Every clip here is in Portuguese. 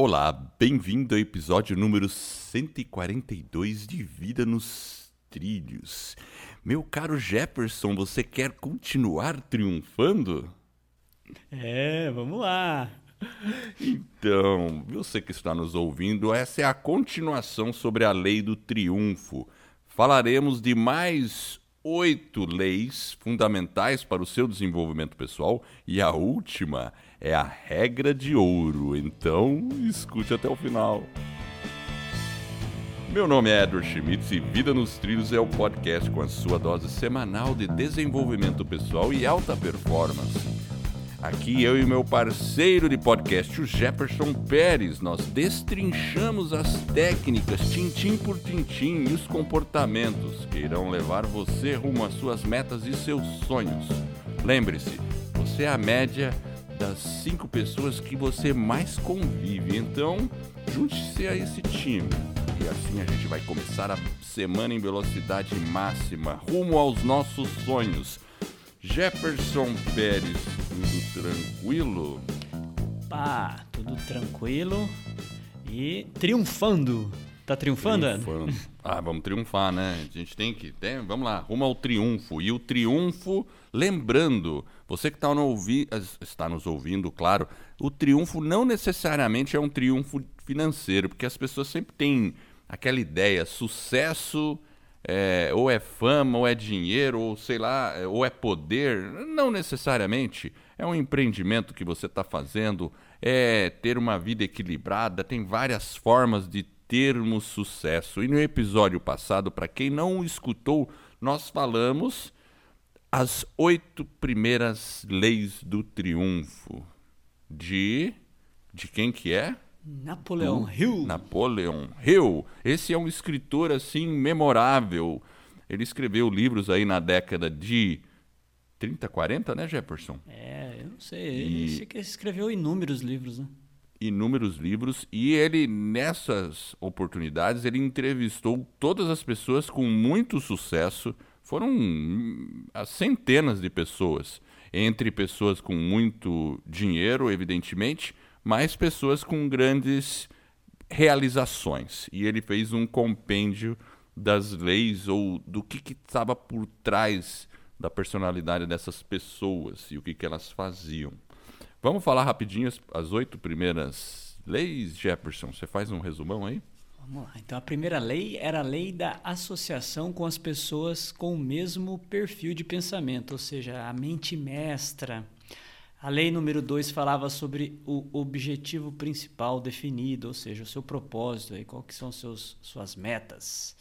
Olá, bem-vindo ao episódio número 142 de Vida nos Trilhos. Meu caro Jefferson, você quer continuar triunfando? É, vamos lá. Então, você que está nos ouvindo, essa é a continuação sobre a lei do triunfo. Falaremos de mais oito leis fundamentais para o seu desenvolvimento pessoal e a última é a regra de ouro. Então, escute até o final. Meu nome é Edward Schmitz e Vida nos Trilhos é o podcast com a sua dose semanal de desenvolvimento pessoal e alta performance. Aqui eu e meu parceiro de podcast, o Jefferson Pérez, nós destrinchamos as técnicas tintim por tintim e os comportamentos que irão levar você rumo às suas metas e seus sonhos. Lembre-se, você é a média das cinco pessoas que você mais convive, então junte-se a esse time. E assim a gente vai começar a semana em velocidade máxima, rumo aos nossos sonhos. Jefferson Pérez, tudo tranquilo? Pá, tudo tranquilo e triunfando. Tá triunfando, triunfando. Ah, vamos triunfar, né? A gente tem que. Tem, vamos lá, rumo ao triunfo. E o triunfo, lembrando, você que está, no ouvi, está nos ouvindo, claro, o triunfo não necessariamente é um triunfo financeiro, porque as pessoas sempre têm aquela ideia: sucesso é, ou é fama, ou é dinheiro, ou sei lá, é, ou é poder. Não necessariamente. É um empreendimento que você está fazendo, é ter uma vida equilibrada, tem várias formas de termos sucesso. E no episódio passado, para quem não escutou, nós falamos as oito primeiras leis do triunfo. De. De quem que é? Napoleão Hill. Napoleão Hill. Esse é um escritor assim memorável. Ele escreveu livros aí na década de 30, 40, né, Jefferson? É, eu não sei. Ele e... que escreveu inúmeros livros, né? Inúmeros livros. E ele, nessas oportunidades, ele entrevistou todas as pessoas com muito sucesso. Foram centenas de pessoas. Entre pessoas com muito dinheiro, evidentemente, mas pessoas com grandes realizações. E ele fez um compêndio das leis ou do que estava por trás da personalidade dessas pessoas e o que, que elas faziam. Vamos falar rapidinho as, as oito primeiras leis, Jefferson? Você faz um resumão aí? Vamos lá. Então, a primeira lei era a lei da associação com as pessoas com o mesmo perfil de pensamento, ou seja, a mente mestra, a lei número 2 falava sobre o objetivo principal definido, ou seja, o seu propósito, aí, qual que são seus, suas metas.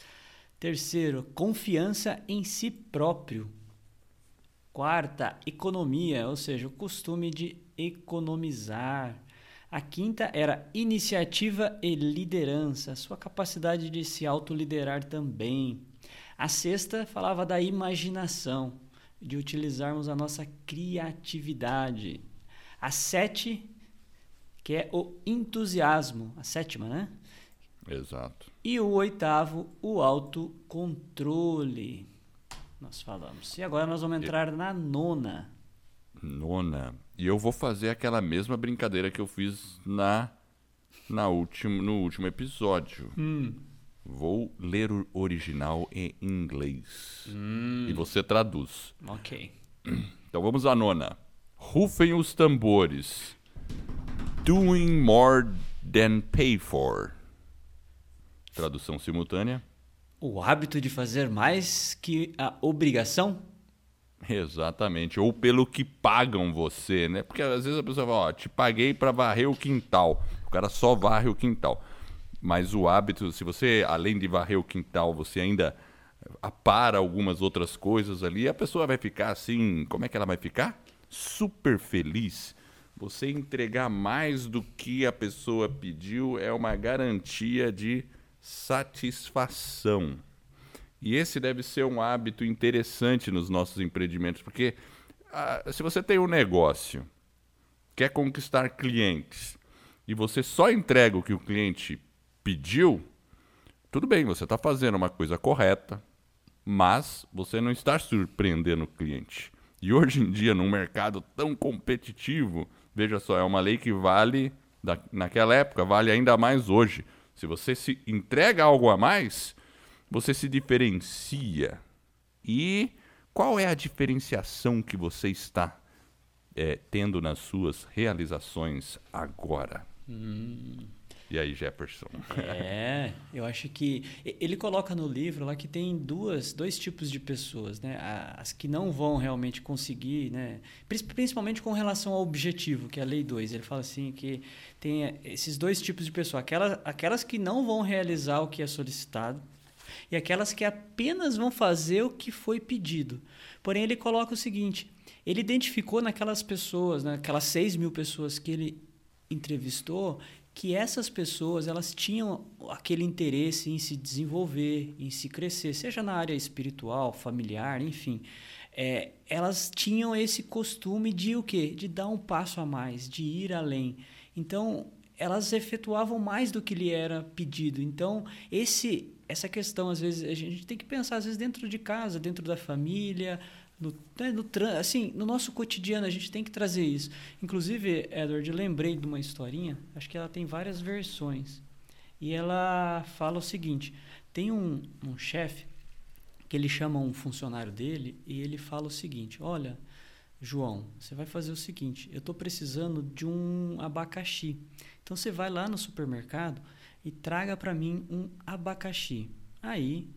Terceiro, confiança em si próprio. Quarta, economia, ou seja, o costume de economizar. A quinta era iniciativa e liderança, sua capacidade de se autoliderar também. A sexta falava da imaginação de utilizarmos a nossa criatividade. A sete, que é o entusiasmo, a sétima, né? Exato. E o oitavo, o autocontrole. Nós falamos. E agora nós vamos entrar na nona. Nona. E eu vou fazer aquela mesma brincadeira que eu fiz na, na último, no último episódio. Hum. Vou ler o original em inglês. Hum. E você traduz. Ok. Então vamos à nona. Rufem os tambores. Doing more than pay for. Tradução simultânea. O hábito de fazer mais que a obrigação? Exatamente. Ou pelo que pagam você, né? Porque às vezes a pessoa fala, ó, te paguei para varrer o quintal. O cara só varre o quintal. Mas o hábito, se você, além de varrer o quintal, você ainda apara algumas outras coisas ali, a pessoa vai ficar assim, como é que ela vai ficar? Super feliz. Você entregar mais do que a pessoa pediu é uma garantia de satisfação. E esse deve ser um hábito interessante nos nossos empreendimentos, porque ah, se você tem um negócio, quer conquistar clientes, e você só entrega o que o cliente pediu, tudo bem, você está fazendo uma coisa correta, mas você não está surpreendendo o cliente. E hoje em dia, num mercado tão competitivo, veja só, é uma lei que vale da, naquela época vale ainda mais hoje. Se você se entrega algo a mais, você se diferencia. E qual é a diferenciação que você está é, tendo nas suas realizações agora? Hum. E aí, Jefferson? É, eu acho que ele coloca no livro lá que tem duas, dois tipos de pessoas, né? As que não vão realmente conseguir, né? Principalmente com relação ao objetivo, que é a lei 2. Ele fala assim que tem esses dois tipos de pessoas, aquelas, aquelas que não vão realizar o que é solicitado e aquelas que apenas vão fazer o que foi pedido. Porém, ele coloca o seguinte: ele identificou naquelas pessoas, naquelas 6 mil pessoas que ele entrevistou, que essas pessoas elas tinham aquele interesse em se desenvolver, em se crescer, seja na área espiritual, familiar, enfim. É, elas tinham esse costume de o quê? De dar um passo a mais, de ir além. Então, elas efetuavam mais do que lhe era pedido. Então, esse essa questão às vezes a gente tem que pensar às vezes dentro de casa, dentro da família, no, né, no, assim, no nosso cotidiano a gente tem que trazer isso. Inclusive, Edward, lembrei de uma historinha, acho que ela tem várias versões. E ela fala o seguinte: tem um, um chefe que ele chama um funcionário dele e ele fala o seguinte: Olha, João, você vai fazer o seguinte: eu estou precisando de um abacaxi. Então você vai lá no supermercado e traga para mim um abacaxi. Aí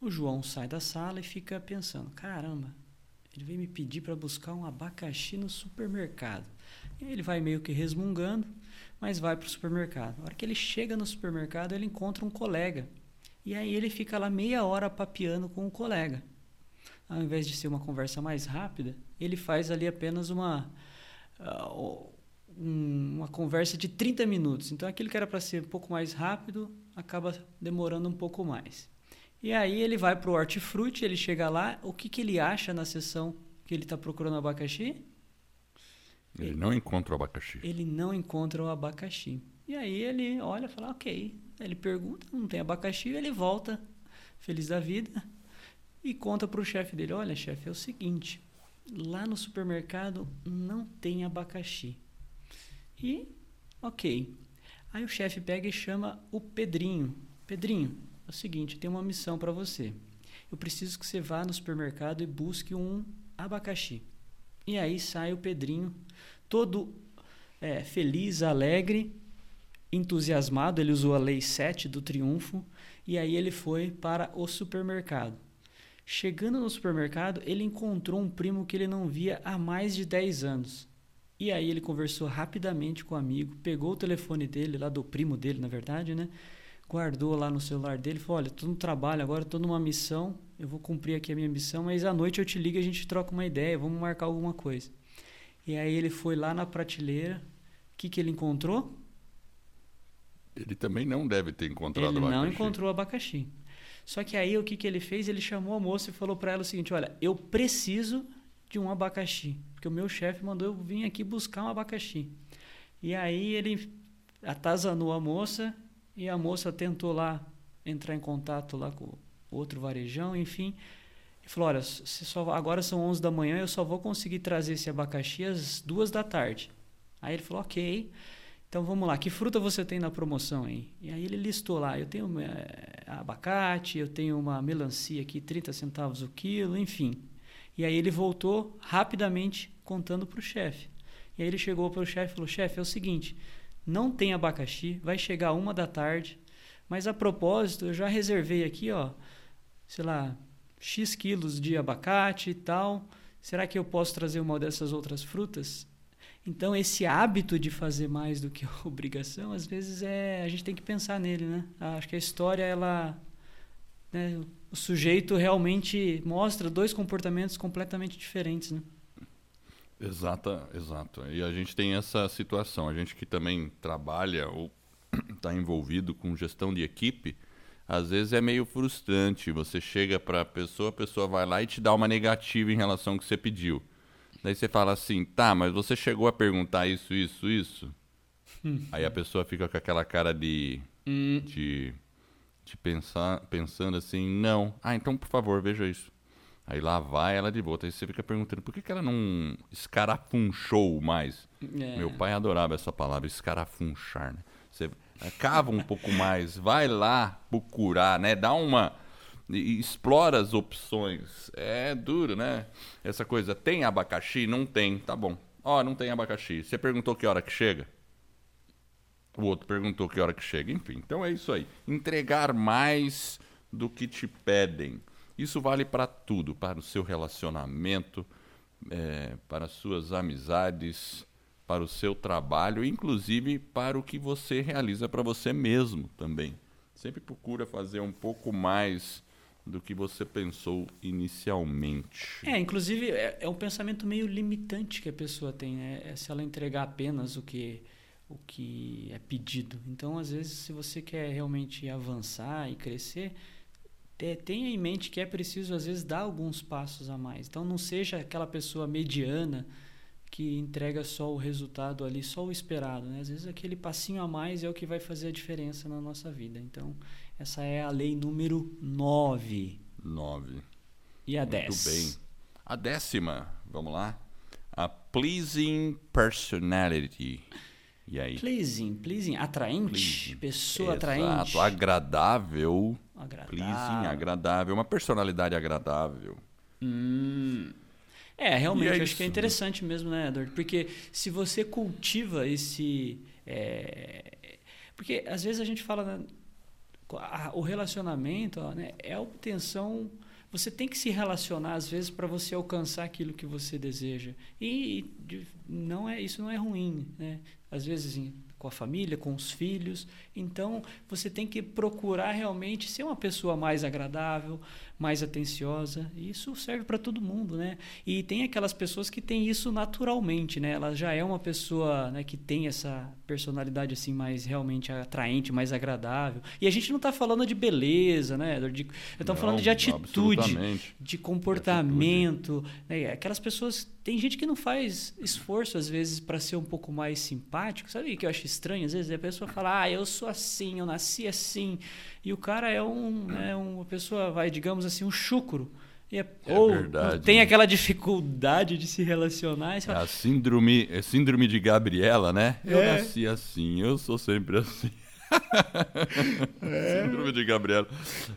o João sai da sala e fica pensando: caramba, ele veio me pedir para buscar um abacaxi no supermercado. E ele vai meio que resmungando, mas vai para o supermercado. Na hora que ele chega no supermercado, ele encontra um colega. E aí ele fica lá meia hora papeando com o colega. Ao invés de ser uma conversa mais rápida, ele faz ali apenas uma, uh, uma conversa de 30 minutos. Então aquilo que era para ser um pouco mais rápido acaba demorando um pouco mais. E aí ele vai para o hortifruti, ele chega lá, o que, que ele acha na sessão que ele está procurando abacaxi? Ele, ele não encontra o abacaxi. Ele não encontra o abacaxi. E aí ele olha e fala, ok. Ele pergunta, não tem abacaxi, ele volta, feliz da vida, e conta para o chefe dele, olha chefe, é o seguinte, lá no supermercado não tem abacaxi. E, ok. Aí o chefe pega e chama o Pedrinho. Pedrinho, é o seguinte, tem uma missão para você. Eu preciso que você vá no supermercado e busque um abacaxi. E aí sai o Pedrinho, todo é, feliz, alegre, entusiasmado. Ele usou a lei 7 do triunfo. E aí ele foi para o supermercado. Chegando no supermercado, ele encontrou um primo que ele não via há mais de 10 anos. E aí ele conversou rapidamente com o amigo, pegou o telefone dele, lá do primo dele, na verdade, né? Guardou lá no celular dele, falou: "Olha, estou no trabalho agora, estou numa missão, eu vou cumprir aqui a minha missão, mas à noite eu te ligo e a gente troca uma ideia, vamos marcar alguma coisa". E aí ele foi lá na prateleira, o que que ele encontrou? Ele também não deve ter encontrado ele abacaxi. Ele não encontrou abacaxi. Só que aí o que que ele fez? Ele chamou a moça e falou para ela o seguinte: "Olha, eu preciso de um abacaxi, porque o meu chefe mandou eu vir aqui buscar um abacaxi". E aí ele atazanou a moça e a moça tentou lá entrar em contato lá com outro varejão, enfim. E falou: Olha, só, agora são 11 da manhã, eu só vou conseguir trazer esse abacaxi às duas da tarde. Aí ele falou: Ok, então vamos lá, que fruta você tem na promoção aí? E aí ele listou lá: Eu tenho é, abacate, eu tenho uma melancia aqui, 30 centavos o quilo, enfim. E aí ele voltou rapidamente contando para o chefe. E aí ele chegou para o chefe e falou: Chefe, é o seguinte não tem abacaxi, vai chegar uma da tarde. Mas a propósito, eu já reservei aqui, ó, sei lá, X quilos de abacate e tal. Será que eu posso trazer uma dessas outras frutas? Então, esse hábito de fazer mais do que obrigação, às vezes é a gente tem que pensar nele, né? Acho que a história, ela. Né, o sujeito realmente mostra dois comportamentos completamente diferentes, né? Exata, exato. E a gente tem essa situação. A gente que também trabalha ou está envolvido com gestão de equipe, às vezes é meio frustrante. Você chega para a pessoa, a pessoa vai lá e te dá uma negativa em relação ao que você pediu. Daí você fala assim, tá, mas você chegou a perguntar isso, isso, isso? Aí a pessoa fica com aquela cara de, hum. de, de pensar, pensando assim, não. Ah, então por favor, veja isso. Aí lá vai ela de volta. Aí você fica perguntando por que, que ela não escarafunchou mais. É. Meu pai adorava essa palavra, escarafunchar. Né? Você cava um pouco mais, vai lá procurar, né? Dá uma. e Explora as opções. É duro, né? Essa coisa. Tem abacaxi? Não tem. Tá bom. Ó, não tem abacaxi. Você perguntou que hora que chega? O outro perguntou que hora que chega. Enfim, então é isso aí. Entregar mais do que te pedem. Isso vale para tudo, para o seu relacionamento, é, para as suas amizades, para o seu trabalho, inclusive para o que você realiza para você mesmo também. Sempre procura fazer um pouco mais do que você pensou inicialmente. É, inclusive é, é um pensamento meio limitante que a pessoa tem, né? É se ela entregar apenas o que o que é pedido. Então, às vezes, se você quer realmente avançar e crescer, tenha em mente que é preciso às vezes dar alguns passos a mais. Então, não seja aquela pessoa mediana que entrega só o resultado ali, só o esperado. Né? Às vezes, aquele passinho a mais é o que vai fazer a diferença na nossa vida. Então, essa é a lei número 9. Nove. E a Muito 10? bem. A décima, vamos lá. A pleasing personality. E aí? Pleasing, pleasing, atraente, Pleasing. pessoa Exato, atraente. agradável. Agradável. Pleasing, agradável. Uma personalidade agradável. Hum. É, realmente, E é acho que é isso, né? interessante mesmo, né, Edward? Porque se você cultiva esse. é, Porque às vezes a gente fala. né, O relacionamento ó, né, é a obtenção. Você tem que se relacionar às vezes para você alcançar aquilo que você deseja. E de- não é isso não é ruim, né? Às vezes com a família, com os filhos. Então, você tem que procurar realmente ser uma pessoa mais agradável, mais atenciosa. E isso serve para todo mundo, né? E tem aquelas pessoas que têm isso naturalmente, né? Ela já é uma pessoa né, que tem essa personalidade assim mais realmente atraente, mais agradável. E a gente não está falando de beleza, né? De, estamos falando de atitude, de comportamento. Né? Aquelas pessoas. Tem gente que não faz esforço, às vezes, para ser um pouco mais simpático. Sabe o que eu acho estranho? Às vezes a pessoa fala, ah, eu sou assim, eu nasci assim. E o cara é um, né, uma pessoa, vai, digamos assim, um chucro. E é- É ou verdade, tem né? aquela dificuldade de se relacionar. É fala, a síndrome, é síndrome de Gabriela, né? Eu É. nasci assim, eu sou sempre assim. É. síndrome de Gabriela.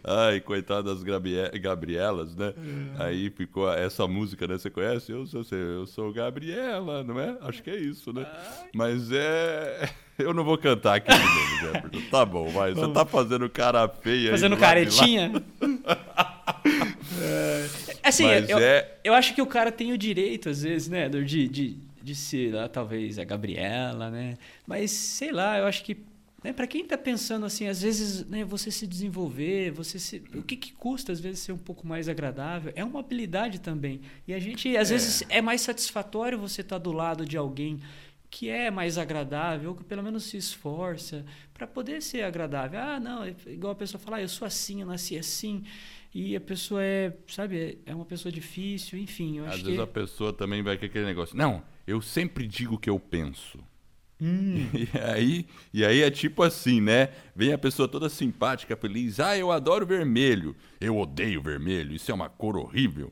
Ai, coitada das Gabrie- Gabrielas, né? É. Aí ficou essa música, né? Você conhece? Eu sou, eu sou Gabriela, não é? Acho que é isso, né? Mas é. Eu não vou cantar aqui de novo, Jefferson. Tá bom, vai. Você tá fazendo cara feia aí fazendo lá. caretinha. assim, Mas eu, é- eu acho que o cara tem o direito, às vezes, né, de, de, de ser lá, talvez, a Gabriela, né? Mas, sei lá, eu acho que. Né, para quem tá pensando assim, às vezes, né, você se desenvolver, você se. O que, que custa, às vezes, ser um pouco mais agradável? É uma habilidade também. E a gente, às É. vezes, é mais satisfatório você estar do lado de alguém que é mais agradável, ou que pelo menos se esforça para poder ser agradável. Ah, não, é igual a pessoa falar, ah, eu sou assim, eu nasci assim, e a pessoa é, sabe, é uma pessoa difícil, enfim, Às vezes que a pessoa também vai com aquele negócio. Não, eu sempre digo o que eu penso. Hum. E aí, e aí é tipo assim, né? Vem a pessoa toda simpática, feliz. Ah, eu adoro vermelho. Eu odeio vermelho. Isso é uma cor horrível.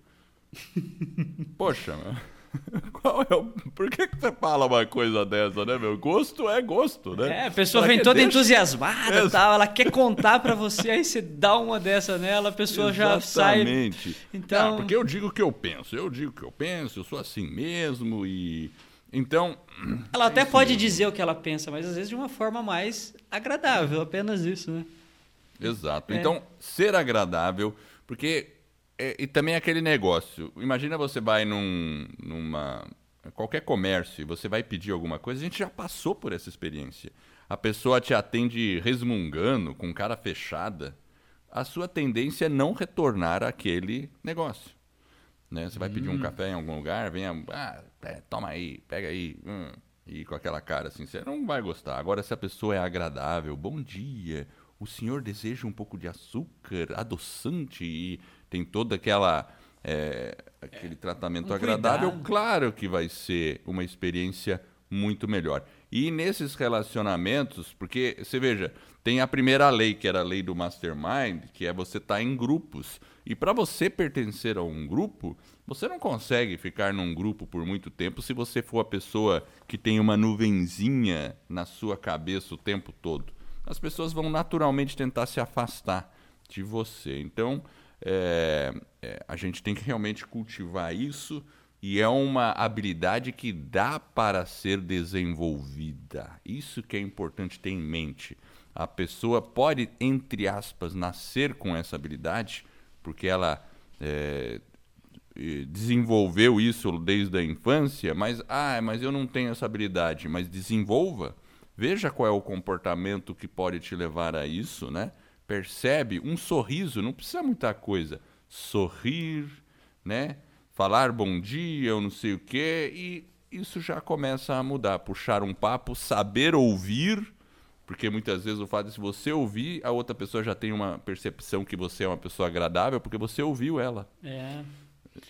Poxa, mano. Qual é o... Por que, que você fala uma coisa dessa, né, meu? Gosto é gosto, né? É, a pessoa Ela vem toda deixa- entusiasmada É. e tal, ela quer contar para você, aí você dá uma dessa nela, a pessoa já sai. Exatamente. Então- Ah, porque eu digo o que eu penso. Eu digo o que eu penso, eu sou assim mesmo e... Então... Ela até pode dizer o que ela pensa, mas às vezes de uma forma mais agradável, apenas isso, né? Exato. É. Então, ser agradável, porque. é, e também aquele negócio. Imagina você vai num, numa. qualquer comércio e você vai pedir alguma coisa, a gente já passou por essa experiência. A pessoa te atende resmungando, com cara fechada. A sua tendência é não retornar àquele negócio. Né? Você vai pedir Hum. um café em algum lugar, vem, a- ah, é, toma aí, pega aí, hum, e com aquela cara assim, você não vai gostar. Agora, se a pessoa é agradável, bom dia, o senhor deseja um pouco de açúcar, adoçante, e tem toda aquela. é, aquele tratamento um agradável, cuidado. claro que vai ser uma experiência muito melhor. E nesses relacionamentos, porque você veja, tem a primeira lei, que era a lei do mastermind, que é você estar tá em grupos. E para você pertencer a um grupo, você não consegue ficar num grupo por muito tempo se você for a pessoa que tem uma nuvenzinha na sua cabeça o tempo todo. As pessoas vão naturalmente tentar se afastar de você. Então, é, é, a gente tem que realmente cultivar isso e é uma habilidade que dá para ser desenvolvida. Isso que é importante ter em mente. A pessoa pode, entre aspas, nascer com essa habilidade, porque ela é, desenvolveu isso desde a infância, mas ah, mas eu não tenho essa habilidade, mas desenvolva. Veja qual é o comportamento que pode te levar a isso, né? Percebe um sorriso, não precisa muita coisa. Sorrir, né? Falar bom dia, ou não sei o quê, e isso já começa a mudar. Puxar um papo, saber ouvir, porque muitas vezes o fato de se você ouvir, a outra pessoa já tem uma percepção que você é uma pessoa agradável, porque você ouviu ela. É.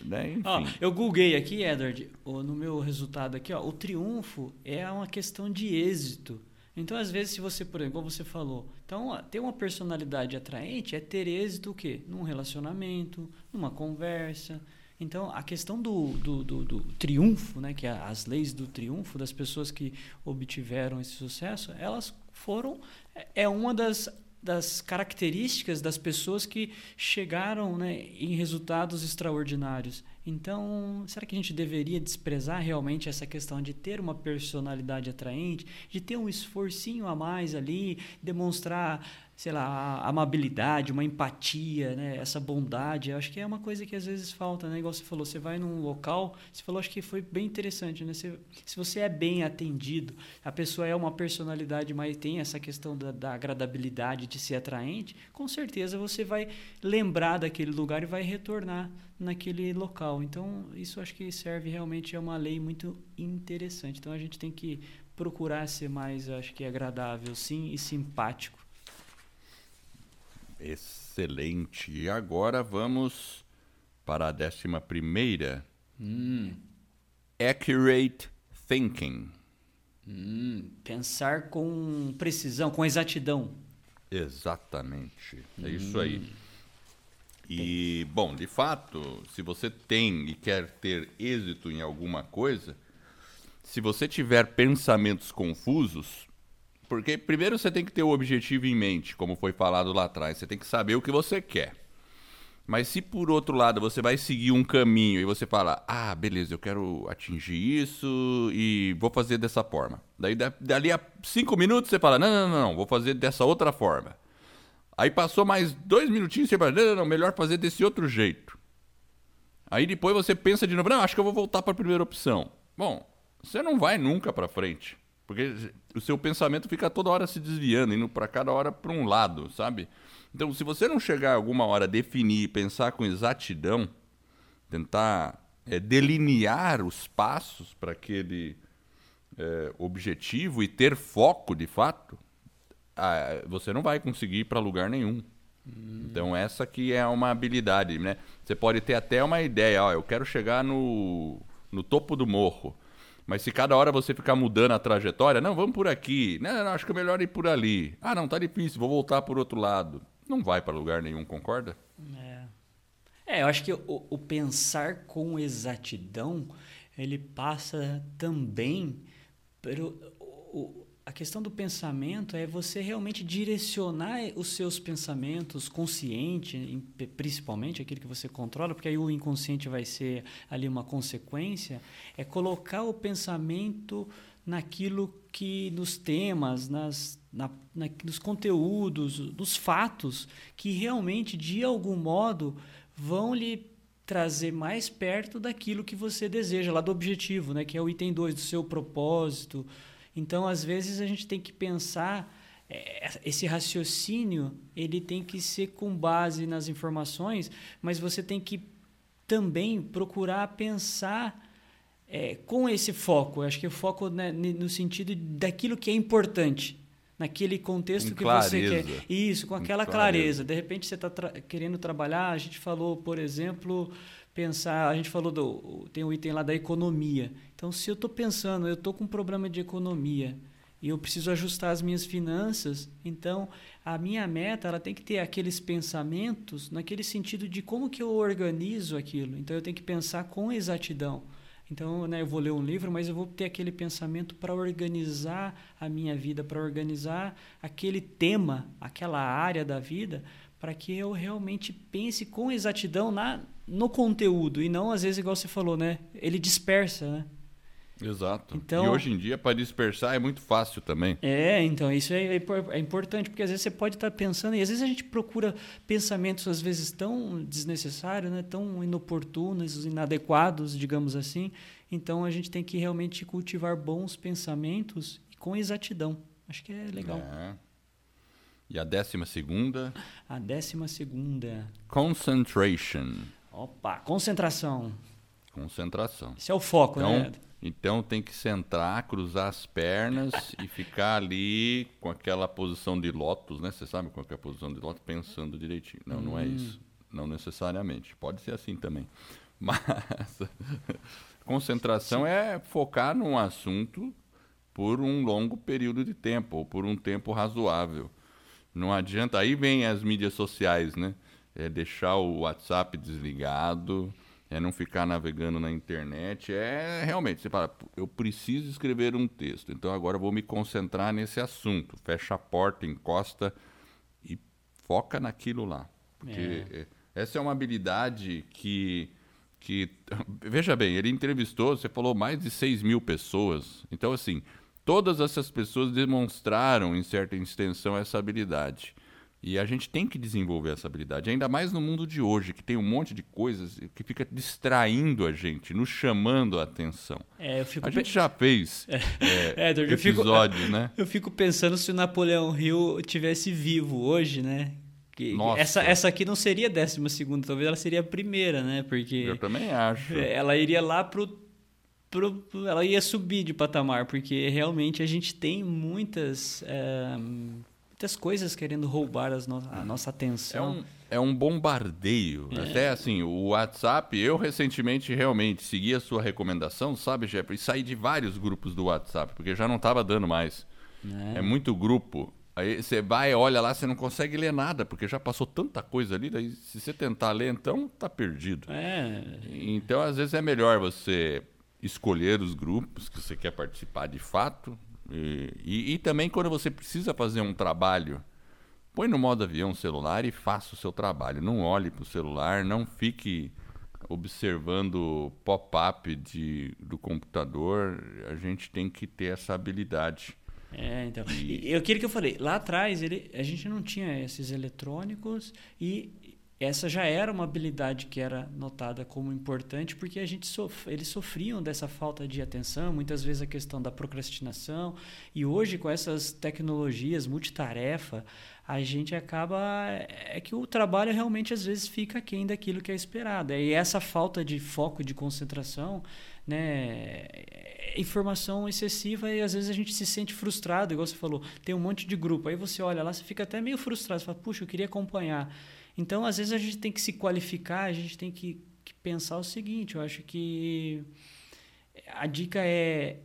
Né? Ó, eu googlei aqui, Edward, no meu resultado aqui, ó, o triunfo é uma questão de êxito. Então, às vezes, se você, por exemplo, como você falou, então, ter uma personalidade atraente é ter êxito o quê? Num relacionamento, numa conversa. Então, a questão do, do, do, do triunfo, né, que é as leis do triunfo das pessoas que obtiveram esse sucesso, elas foram é, é uma das das características das pessoas que chegaram né, em resultados extraordinários. Então, será que a gente deveria desprezar realmente essa questão de ter uma personalidade atraente, de ter um esforcinho a mais ali, demonstrar sei lá, amabilidade, uma empatia, né? essa bondade. Eu acho que é uma coisa que às vezes falta, né? Igual você falou, você vai num local, você falou, acho que foi bem interessante, né? Você, se você é bem atendido, a pessoa é uma personalidade, mas tem essa questão da, da agradabilidade, de ser atraente, com certeza você vai lembrar daquele lugar e vai retornar naquele local. Então, isso acho que serve realmente é uma lei muito interessante. Então, a gente tem que procurar ser mais, acho que agradável, sim, e simpático Excelente. E agora vamos para a décima primeira. Hum. Accurate thinking. Hum, pensar com precisão, com exatidão. Exatamente. É hum. isso aí. E, bom, de fato, se você tem e quer ter êxito em alguma coisa, se você tiver pensamentos confusos, porque primeiro você tem que ter o objetivo em mente, como foi falado lá atrás. Você tem que saber o que você quer. Mas se por outro lado você vai seguir um caminho e você fala, ah, beleza, eu quero atingir isso e vou fazer dessa forma. Daí dali a cinco minutos você fala, não, não, não, não vou fazer dessa outra forma. Aí passou mais dois minutinhos e você fala, não, não, não, melhor fazer desse outro jeito. Aí depois você pensa de novo, não, acho que eu vou voltar para a primeira opção. Bom, você não vai nunca para frente. Porque o seu pensamento fica toda hora se desviando, indo para cada hora para um lado, sabe? Então, se você não chegar alguma hora a definir, pensar com exatidão, tentar é, delinear os passos para aquele é, objetivo e ter foco de fato, você não vai conseguir ir para lugar nenhum. Hum. Então, essa que é uma habilidade, né? Você pode ter até uma ideia, ó, eu quero chegar no, no topo do morro. Mas se cada hora você ficar mudando a trajetória, não, vamos por aqui. Não, não, acho que é melhor ir por ali. Ah, não, tá difícil, vou voltar por outro lado. Não vai para lugar nenhum, concorda? É. É, eu acho que o, o pensar com exatidão, ele passa também pelo o, a questão do pensamento é você realmente direcionar os seus pensamentos consciente, principalmente aquele que você controla, porque aí o inconsciente vai ser ali uma consequência, é colocar o pensamento naquilo que nos temas, nas, na, na, nos conteúdos, nos fatos que realmente de algum modo vão lhe trazer mais perto daquilo que você deseja, lá do objetivo, né, que é o item 2 do seu propósito, então, às vezes, a gente tem que pensar é, esse raciocínio ele tem que ser com base nas informações, mas você tem que também procurar pensar é, com esse foco. Eu acho que o foco né, no sentido daquilo que é importante naquele contexto com que clareza. você quer. Isso, com aquela clareza. clareza. De repente você está tra querendo trabalhar, a gente falou, por exemplo, pensar, a gente falou do tem o item lá da economia. Então, se eu estou pensando, eu estou com um problema de economia e eu preciso ajustar as minhas finanças, então a minha meta ela tem que ter aqueles pensamentos naquele sentido de como que eu organizo aquilo. Então, eu tenho que pensar com exatidão. Então, né, eu vou ler um livro, mas eu vou ter aquele pensamento para organizar a minha vida, para organizar aquele tema, aquela área da vida, para que eu realmente pense com exatidão na, no conteúdo e não às vezes igual você falou, né? Ele dispersa, né? Exato. Então, e hoje em dia, para dispersar, é muito fácil também. É, então, isso é, é, importante, porque às vezes você pode estar pensando, e às vezes a gente procura pensamentos, às vezes, tão desnecessários, né? tão inoportunos, inadequados, digamos assim. Então, a gente tem que realmente cultivar bons pensamentos com exatidão. Acho que é legal. É. E a décima segunda? A décima segunda. Concentration. Opa, concentração. Concentração. Esse é o foco, então, né? Então tem que centrar, cruzar as pernas e ficar ali com aquela posição de lótus, né? Você sabe qual é a posição de lótus? Pensando direitinho. Não, hum. não é hum. isso. Não necessariamente. Pode ser assim também. Mas concentração é focar num assunto por um longo período de tempo, ou por um tempo razoável. Não adianta. Aí vem as mídias sociais, né? É deixar o WhatsApp desligado, é não ficar navegando na internet. É realmente, você fala, eu preciso escrever um texto, então agora vou me concentrar nesse assunto. Fecha a porta, encosta e foca naquilo lá. Porque é. essa é uma habilidade que. que veja bem, ele entrevistou, você falou, mais de 6 mil pessoas. Então, assim, todas essas pessoas demonstraram, em certa extensão, essa habilidade. E a gente tem que desenvolver essa habilidade, ainda mais no mundo de hoje, que tem um monte de coisas que fica distraindo a gente, nos chamando a atenção. É, a pe... gente já fez é. É, é, episódios, fico, né? Eu fico pensando se o Napoleão Hill tivesse vivo hoje, né? Que, Nossa. Essa, essa aqui não seria a décima segunda, talvez ela seria a primeira, né? Porque eu também acho. Ela iria lá pro, pro ela ia subir de patamar, porque realmente a gente tem muitas é, muitas coisas querendo roubar no a nossa atenção. É um, é um bombardeio. É. Até assim, o WhatsApp, eu recentemente realmente segui a sua recomendação, sabe, Jeffrey? E saí de vários grupos do WhatsApp, porque já não estava dando mais. É. é muito grupo. Aí você vai, olha lá, você não consegue ler nada, porque já passou tanta coisa ali, daí se você tentar ler, então tá perdido. É. Então, às vezes é melhor você escolher os grupos que você quer participar de fato, e, e, e, também quando você precisa fazer um trabalho, põe no modo avião celular e faça o seu trabalho. Não olhe para o celular, não fique observando pop-up do computador. A gente tem que ter essa habilidade. É, então. E... Eu queria que eu falei, lá atrás ele, a gente não tinha esses eletrônicos e essa já era uma habilidade que era notada como importante porque a gente sof eles sofriam dessa falta de atenção, muitas vezes a questão da procrastinação. E hoje com essas tecnologias multitarefa a gente acaba é que o trabalho realmente às vezes fica aquém daquilo que é esperado. E essa falta de foco de concentração né é informação excessiva e às vezes a gente se sente frustrado igual você falou tem um monte de grupo. Aí você olha lá você fica até meio frustrado você fala puxa eu queria acompanhar então, às vezes, a gente tem que se qualificar, a gente tem que, que pensar o seguinte: eu acho que a dica é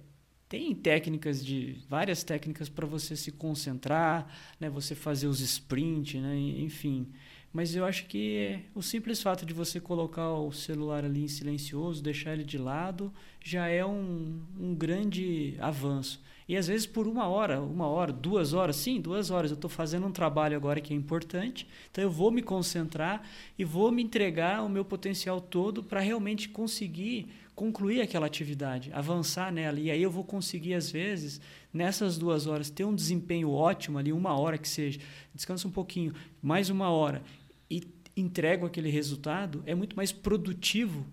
tem técnicas de várias técnicas para você se concentrar, né? Você fazer os sprint, né? Enfim, mas eu acho que o simples fato de você colocar o celular ali em silencioso, deixar ele de lado, já é um, um grande avanço. E às vezes por uma hora, uma hora, duas horas, sim, duas horas, eu estou fazendo um trabalho agora que é importante, então eu vou me concentrar e vou me entregar o meu potencial todo para realmente conseguir concluir aquela atividade, avançar nela. E aí eu vou conseguir, às vezes, nessas duas horas, ter um desempenho ótimo ali, uma hora que seja, descansa um pouquinho, mais uma hora, e entrego aquele resultado, é muito mais produtivo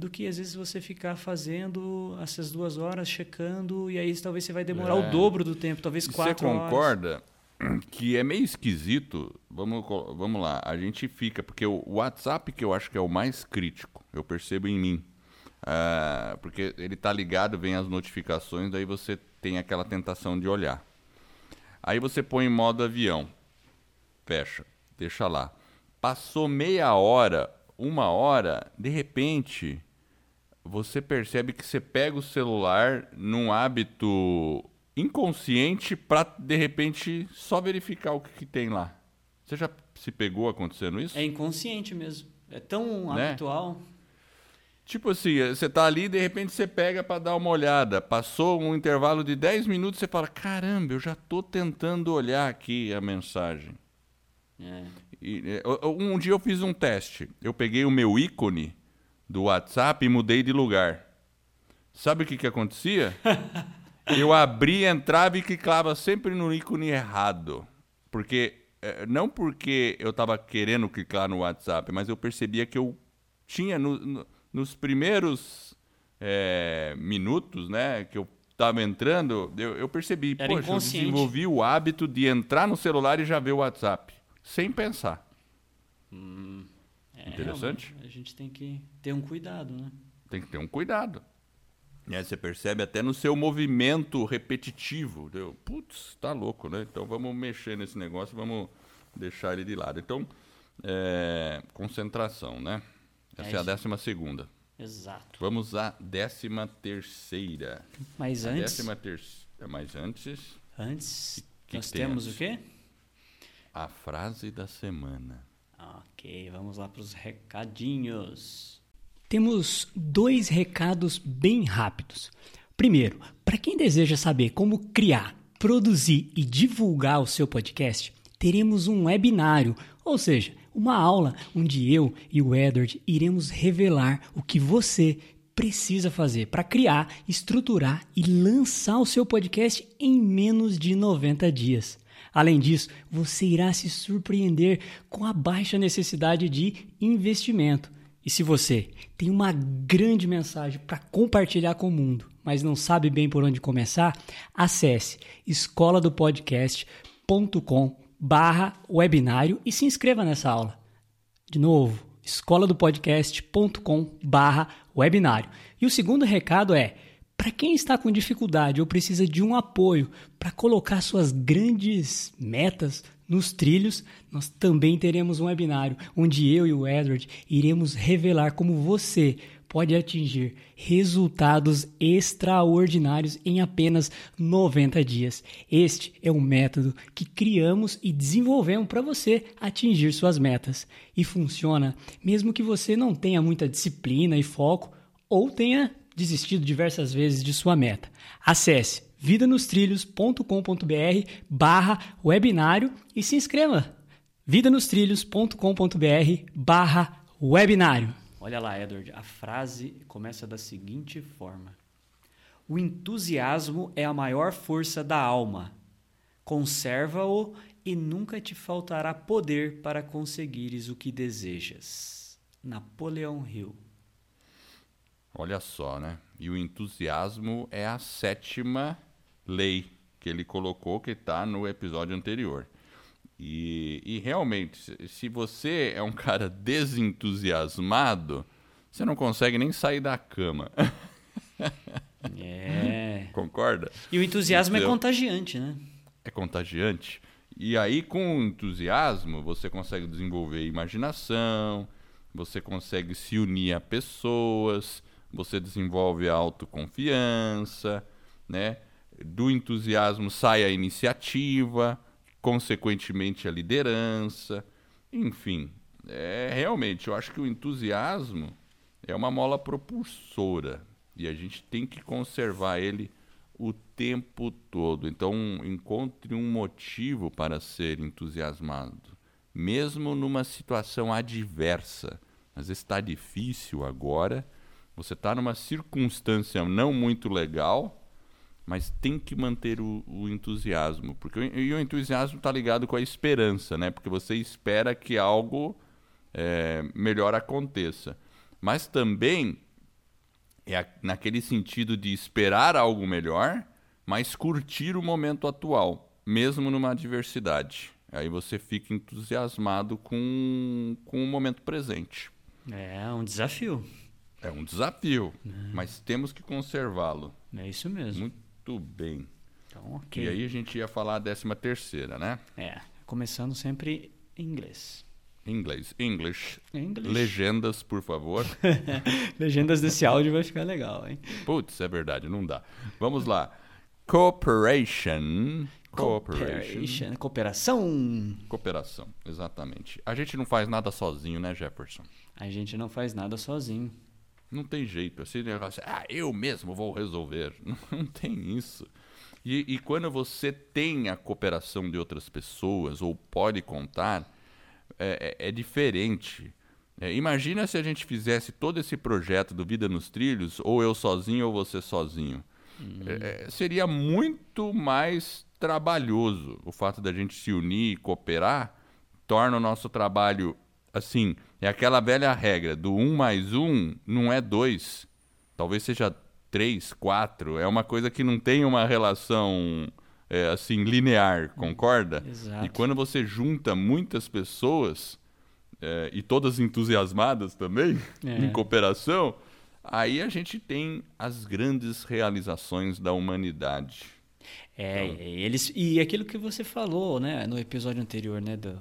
do que às vezes você ficar fazendo essas duas horas, checando, e aí talvez você vai demorar é. o dobro do tempo, talvez quatro horas. Você concorda horas. que é meio esquisito? Vamos, vamos lá, a gente fica, porque o WhatsApp que eu acho que é o mais crítico, eu percebo em mim. Uh, porque ele está ligado, vem as notificações, daí você tem aquela tentação de olhar. Aí você põe em modo avião, fecha, deixa lá. Passou meia hora, uma hora, de repente, você percebe que você pega o celular num hábito inconsciente para, de repente, só verificar o que, que, tem lá. Você já se pegou acontecendo isso? É inconsciente mesmo. É tão né? habitual. Tipo assim, você tá ali e de repente você pega para dar uma olhada. Passou um intervalo de 10 minutos, você fala: "Caramba, eu já tô tentando olhar aqui a mensagem". É. E, é, um dia eu fiz um teste. Eu peguei o meu ícone do WhatsApp e mudei de lugar. Sabe o que que acontecia? eu abria, entrava e clicava sempre no ícone errado. Porque é, não porque eu estava querendo clicar no WhatsApp, mas eu percebia que eu tinha no, no nos primeiros é, minutos, né, que eu estava entrando, eu, eu percebi, Era poxa, eu desenvolvi o hábito de entrar no celular e já ver o WhatsApp, sem pensar. Hum, é, Interessante? A gente tem que ter um cuidado, né? Tem que ter um cuidado. É, você percebe até no seu movimento repetitivo. Deu, putz, tá louco, né? Então vamos mexer nesse negócio, vamos deixar ele de lado. Então, é, concentração, né? Essa é, é a décima segunda. Exato. Vamos à décima terceira. Mas a antes. Décima terceira. É, mas antes. Antes. Que nós que temos antes? o quê? A frase da semana. Ok, vamos lá para os recadinhos. Temos dois recados bem rápidos. Primeiro, para quem deseja saber como criar, produzir e divulgar o seu podcast, teremos um webinário, ou seja, uma aula onde eu e o Edward iremos revelar o que você precisa fazer para criar, estruturar e lançar o seu podcast em menos de 90 dias. Além disso, você irá se surpreender com a baixa necessidade de investimento. E se você tem uma grande mensagem para compartilhar com o mundo, mas não sabe bem por onde começar, acesse escoladopodcast.com barra webinário e se inscreva nessa aula. De novo, escoladopodcast.com barra webinário. E o segundo recado é, para quem está com dificuldade ou precisa de um apoio para colocar suas grandes metas nos trilhos, nós também teremos um webinário onde eu e o Edward iremos revelar como você pode atingir resultados extraordinários em apenas 90 dias. Este é um método que criamos e desenvolvemos para você atingir suas metas. E funciona mesmo que você não tenha muita disciplina e foco ou tenha desistido diversas vezes de sua meta. Acesse vidanostrilhos.com.br barra webinário e se inscreva. vidanostrilhos.com.br barra webinário. Olha lá, Edward, a frase começa da seguinte forma: O entusiasmo é a maior força da alma. Conserva-o e nunca te faltará poder para conseguires o que desejas. Napoleão Hill. Olha só, né? E o entusiasmo é a sétima lei que ele colocou, que está no episódio anterior. E, e realmente, se você é um cara desentusiasmado, você não consegue nem sair da cama. É. Concorda? E o entusiasmo é então, é contagiante, né? É contagiante. E aí, com o entusiasmo, você consegue desenvolver imaginação, você consegue se unir a pessoas, você desenvolve a autoconfiança, né? Do entusiasmo sai a iniciativa consequentemente a liderança, enfim. É, realmente, eu acho que o entusiasmo é uma mola propulsora e a gente tem que conservar ele o tempo todo. Então, encontre um motivo para ser entusiasmado, mesmo numa situação adversa. Vezes está difícil agora, você está numa circunstância não muito legal, mas tem que manter o, o entusiasmo, porque e o entusiasmo está ligado com a esperança, né? Porque você espera que algo é, melhor aconteça, mas também é a, naquele sentido de esperar algo melhor, mas curtir o momento atual, mesmo numa adversidade. Aí você fica entusiasmado com, com o momento presente. É um desafio. É um desafio, é. mas temos que conservá-lo. É isso mesmo. Muito bem. Então, ok. E aí a gente ia falar a décima terceira, né? É, começando sempre em inglês. Inglês. English. English. Legendas, por favor. Legendas desse áudio vai ficar legal, hein? Putz, é verdade, não dá. Vamos lá. Cooperation. Cooperation. Cooperação. Cooperação, exatamente. A gente não faz nada sozinho, né, Jefferson? A gente não faz nada sozinho. Não tem jeito. Esse negócio, ah, eu mesmo vou resolver. Não tem isso. E, e quando você tem a cooperação de outras pessoas, ou pode contar, é, é, é diferente. É, imagina se a gente fizesse todo esse projeto do Vida nos Trilhos, ou eu sozinho ou você sozinho. Uhum. É, seria muito mais trabalhoso. O fato da gente se unir e cooperar torna o nosso trabalho assim. É aquela velha regra do um mais um não é dois. Talvez seja três, quatro. É uma coisa que não tem uma relação é, assim linear, concorda? Exato. E quando você junta muitas pessoas é, e todas entusiasmadas também é. em cooperação, aí a gente tem as grandes realizações da humanidade. É, então... eles e aquilo que você falou, né, no episódio anterior, né, do,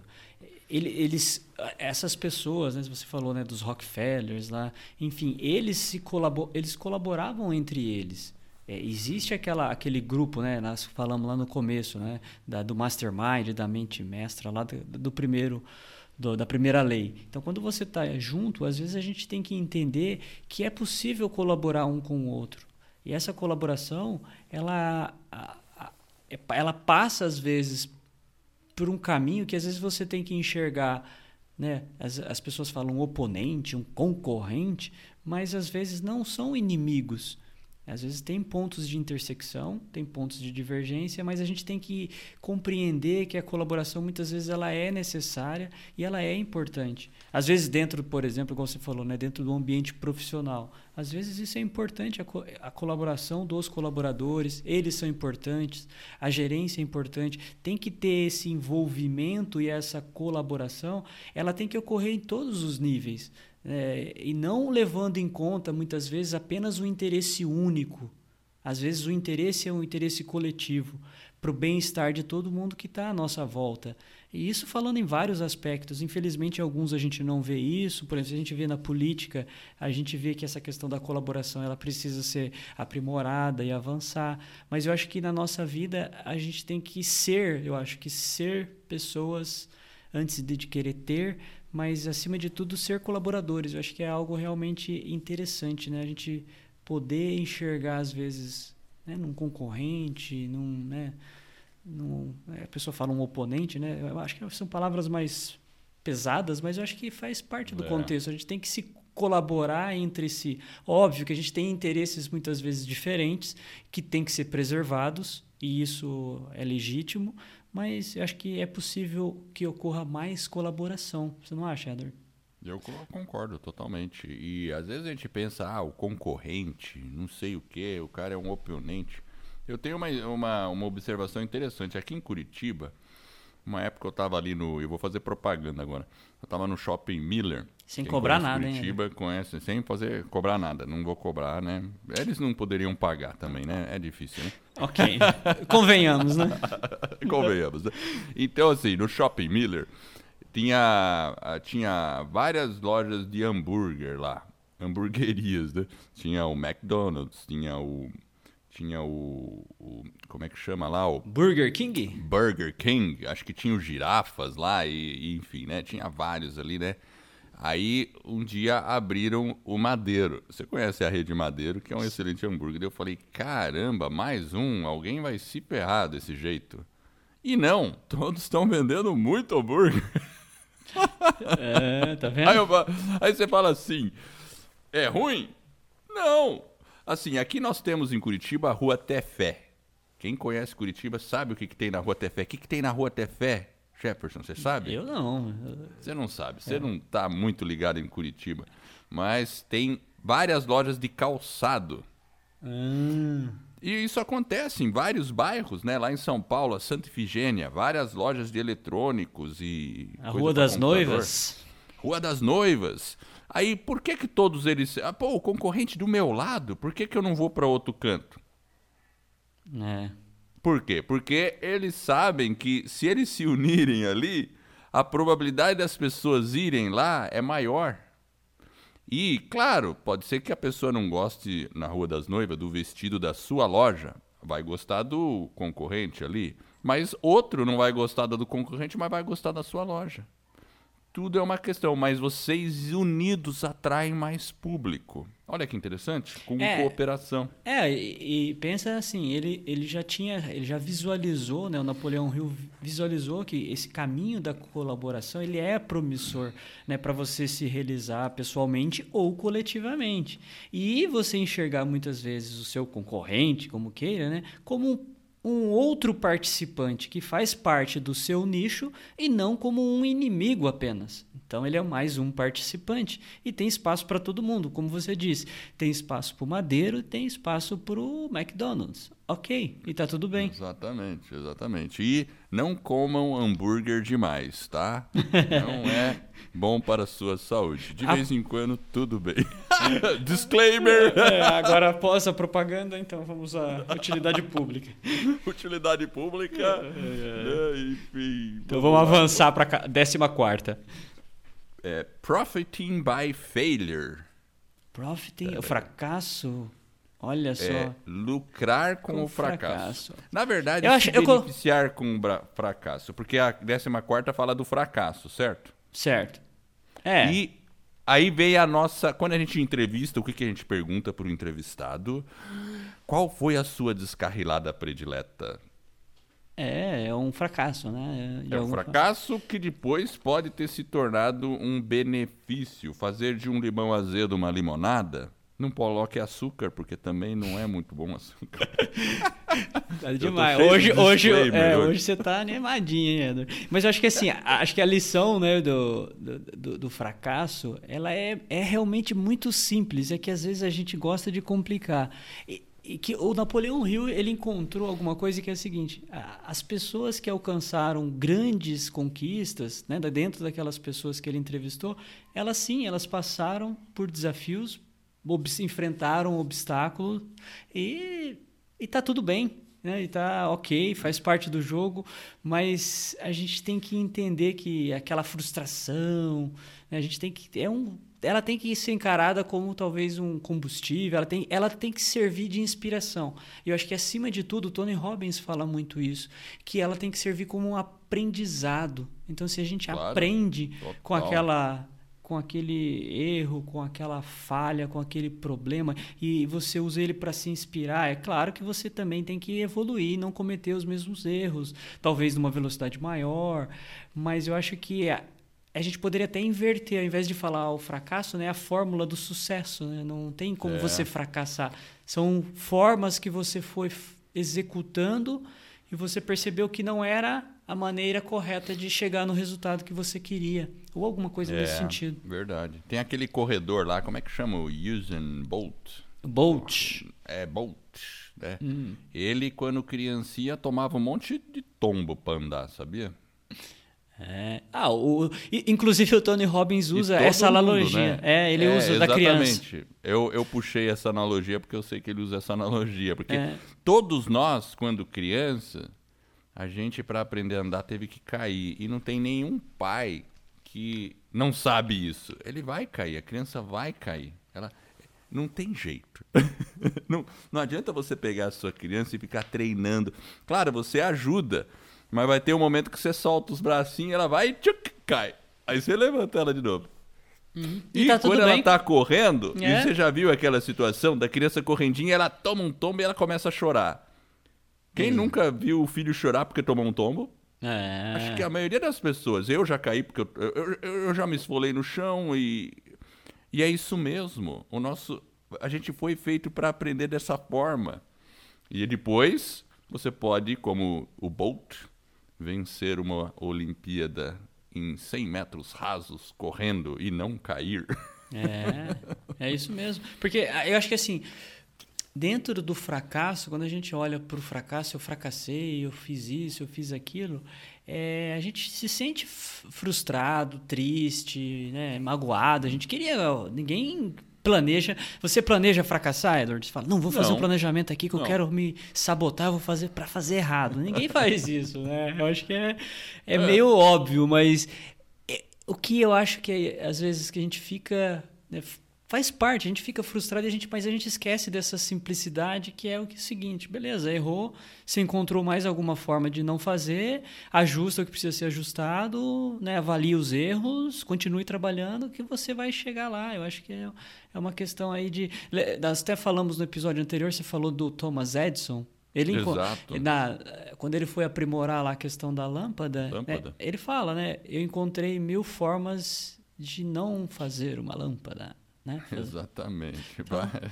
eles essas pessoas né, você falou né dos Rockefellers lá enfim eles se colabor, eles colaboravam entre eles. É, existe aquela aquele grupo né nós falamos lá no começo né da, do mastermind da mente mestra lá do, do primeiro do, da primeira lei. Então quando você está junto às vezes a gente tem que entender que é possível colaborar um com o outro. E essa colaboração ela ela passa às vezes por um caminho que às vezes você tem que enxergar, né? As, as pessoas falam um oponente, um concorrente, mas às vezes não são inimigos. Às vezes tem pontos de intersecção, tem pontos de divergência, mas a gente tem que compreender que a colaboração muitas vezes ela é necessária e ela é importante. Às vezes dentro, por exemplo, como você falou, né, dentro do ambiente profissional, às vezes isso é importante a, co a colaboração dos colaboradores, eles são importantes, a gerência é importante, tem que ter esse envolvimento e essa colaboração, ela tem que ocorrer em todos os níveis é, e não levando em conta muitas vezes apenas o interesse único. Às vezes o interesse é um interesse coletivo para o bem-estar de todo mundo que está à nossa volta. E isso falando em vários aspectos. Infelizmente, alguns a gente não vê isso. Por exemplo, a gente vê na política, a gente vê que essa questão da colaboração ela precisa ser aprimorada e avançar. Mas eu acho que na nossa vida a gente tem que ser, eu acho que ser pessoas antes de querer ter, mas acima de tudo ser colaboradores. Eu acho que é algo realmente interessante, né? A gente poder enxergar às vezes, né, num concorrente, num, né, num, é, a pessoa fala um oponente, né? Eu acho que são palavras mais pesadas, mas eu acho que faz parte do é. contexto. A gente tem que se colaborar entre si. Óbvio que a gente tem interesses muitas vezes diferentes que tem que ser preservados e isso é legítimo, mas eu acho que é possível que ocorra mais colaboração. Você não acha, Edward? Eu concordo totalmente. E às vezes a gente pensa, ah, o concorrente, não sei o que, o cara é um oponente. Eu tenho uma, uma, uma observação interessante. Aqui em Curitiba, uma época eu estava ali no. Eu vou fazer propaganda agora. Eu estava no shopping Miller. Sem cobrar nada, Curitiba, hein? conhece, sem fazer cobrar nada. Não vou cobrar, né? Eles não poderiam pagar também, né? É difícil, né? Ok. Convenhamos, né? Convenhamos. Né? Então, assim, no shopping Miller tinha, ah, tinha várias lojas de hambúrguer lá. Hamburguerias, né? Tinha o McDonald's, tinha o tinha o, o, Como é que chama lá? O Burger King? Burger King. Acho que tinha os girafas lá, e, e, enfim, né? Tinha vários ali, né? Aí um dia abriram o Madeiro. Você conhece a rede Madeiro, que é um excelente hambúrguer. Eu falei, caramba, mais um, alguém vai se ferrar desse jeito. E não, todos estão vendendo muito hambúrguer. É, tá vendo? Aí, eu, aí você fala assim, é ruim? Não, Assim, aqui nós temos em Curitiba a Rua Tefé. Quem conhece Curitiba sabe o que, que tem na Rua Tefé. O que, que tem na Rua Tefé, Jefferson? Você sabe? Eu não. Você não sabe. Você é. não está muito ligado em Curitiba. Mas tem várias lojas de calçado. Hum. E isso acontece em vários bairros, né? Lá em São Paulo, a Santa Ifigênia, várias lojas de eletrônicos e. A Rua das Noivas. Rua das Noivas. Aí, por que que todos eles... Ah, pô, o concorrente do meu lado, por que que eu não vou para outro canto? É. Por quê? Porque eles sabem que se eles se unirem ali, a probabilidade das pessoas irem lá é maior. E, claro, pode ser que a pessoa não goste na Rua das Noivas do vestido da sua loja, vai gostar do concorrente ali. Mas outro não vai gostar do concorrente, mas vai gostar da sua loja tudo é uma questão, mas vocês unidos atraem mais público. Olha que interessante, com é, cooperação. É, e, e, pensa assim, ele, ele já tinha, ele já visualizou, né, o Napoleão Hill visualizou que esse caminho da colaboração, ele é promissor, né, para você se realizar pessoalmente ou coletivamente. E você enxergar muitas vezes o seu concorrente, como queira, né, como um outro participante que faz parte do seu nicho e não como um inimigo apenas. Então ele é mais um participante e tem espaço para todo mundo, como você disse. Tem espaço para o Madeiro, tem espaço para o McDonald's. Ok, e tá tudo bem. Exatamente, exatamente. E não comam hambúrguer demais, tá? Não é bom para a sua saúde. De a... vez em quando, tudo bem. Disclaimer! É, agora após a propaganda, então vamos à utilidade pública. utilidade pública. É, é. Enfim. Então vamos, vamos avançar para a 14 quarta. É, profiting by failure. Profiting, é. o fracasso. Olha só. É, lucrar com, com o fracasso. fracasso. Na verdade, eu se acho, beneficiar eu... com o fracasso. Porque a 14 fala do fracasso, certo? Certo. É. E aí veio a nossa. Quando a gente entrevista, o que, que a gente pergunta para o entrevistado? Qual foi a sua descarrilada predileta? É, é um fracasso, né? É, é um fracasso que depois pode ter se tornado um benefício. Fazer de um limão azedo uma limonada não coloque açúcar, porque também não é muito bom açúcar. tá demais. Hoje, hoje, é, hoje você tá animadinho, hein, Edward? Mas eu acho que assim, acho que a lição né, do, do, do, fracasso, ela é, é realmente muito simples. É que às vezes a gente gosta de complicar. E, e que o Napoleão Hill ele encontrou alguma coisa que é a seguinte: as pessoas que alcançaram grandes conquistas, né, dentro daquelas pessoas que ele entrevistou, elas sim, elas passaram por desafios, enfrentaram obstáculos e está tudo bem. Né? E tá ok, faz parte do jogo, mas a gente tem que entender que aquela frustração, né? a gente tem que. É um, ela tem que ser encarada como talvez um combustível, ela tem, ela tem que servir de inspiração. E eu acho que acima de tudo, o Tony Robbins fala muito isso, que ela tem que servir como um aprendizado. Então, se a gente claro, aprende total. com aquela com aquele erro, com aquela falha, com aquele problema e você usa ele para se inspirar, é claro que você também tem que evoluir, não cometer os mesmos erros, talvez numa velocidade maior, mas eu acho que a, gente poderia até inverter, ao invés de falar o fracasso, né, a fórmula do sucesso, né? não tem como é. você fracassar, são formas que você foi executando e você percebeu que não era a maneira correta de chegar no resultado que você queria. Ou alguma coisa é, nesse sentido. Verdade. Tem aquele corredor lá, como é que chama? O Usain Bolt. Bolt. É, Bolt. Né? Hum. Ele, quando criancinha, tomava um monte de tombo para andar, sabia? É. Ah, o, inclusive o Tony Robbins usa essa analogia. Mundo, né? É, ele é, usa exatamente. da criança. Exatamente. Eu, eu puxei essa analogia porque eu sei que ele usa essa analogia. Porque é. todos nós, quando criança, a gente, para aprender a andar, teve que cair. E não tem nenhum pai que não sabe isso. Ele vai cair, a criança vai cair. Ela não tem jeito. não, não adianta você pegar a sua criança e ficar treinando. Claro, você ajuda, mas vai ter um momento que você solta os bracinhos, ela vai e tchuc, cai. Aí você levanta ela de novo. Uhum. E, e tá quando ela bem? tá correndo, é. e você já viu aquela situação da criança correndinha, ela toma um tombo e ela começa a chorar. Quem hum. nunca viu o filho chorar porque tomou um tombo? É. Acho que a maioria das pessoas. Eu já caí porque eu, eu, eu, já me esfolei no chão e. E é isso mesmo. O nosso. A gente foi feito para aprender dessa forma. E depois você pode, como o Bolt, vencer uma Olimpíada em 100 metros rasos correndo e não cair. É, é isso mesmo. Porque eu acho que assim, dentro do fracasso, quando a gente olha para o fracasso, eu fracassei, eu fiz isso, eu fiz aquilo, é, a gente se sente frustrado, triste, né, magoado. A gente queria. Ninguém planeja. Você planeja fracassar, Edward? Você fala, não, vou fazer Não. um planejamento aqui que eu Não. quero me sabotar, eu vou fazer para fazer errado. Ninguém faz isso, né? Eu acho que é, é meio óbvio, mas é, o que eu acho que é, às vezes que a gente fica. né, faz parte, a gente fica frustrado, a gente, mas a gente esquece dessa simplicidade que é o que é o seguinte: beleza, errou, se encontrou mais alguma forma de não fazer, ajusta o que precisa ser ajustado, né, avalia os erros, continue trabalhando, que você vai chegar lá. Eu acho que é, é uma questão aí de. Nós até falamos no episódio anterior, você falou do Thomas Edison. Ele Exato. na- quando ele foi aprimorar lá a questão da lâmpada, né, Lâmpada. ele fala, né? Eu encontrei mil formas de não fazer uma lâmpada. Né? Exatamente.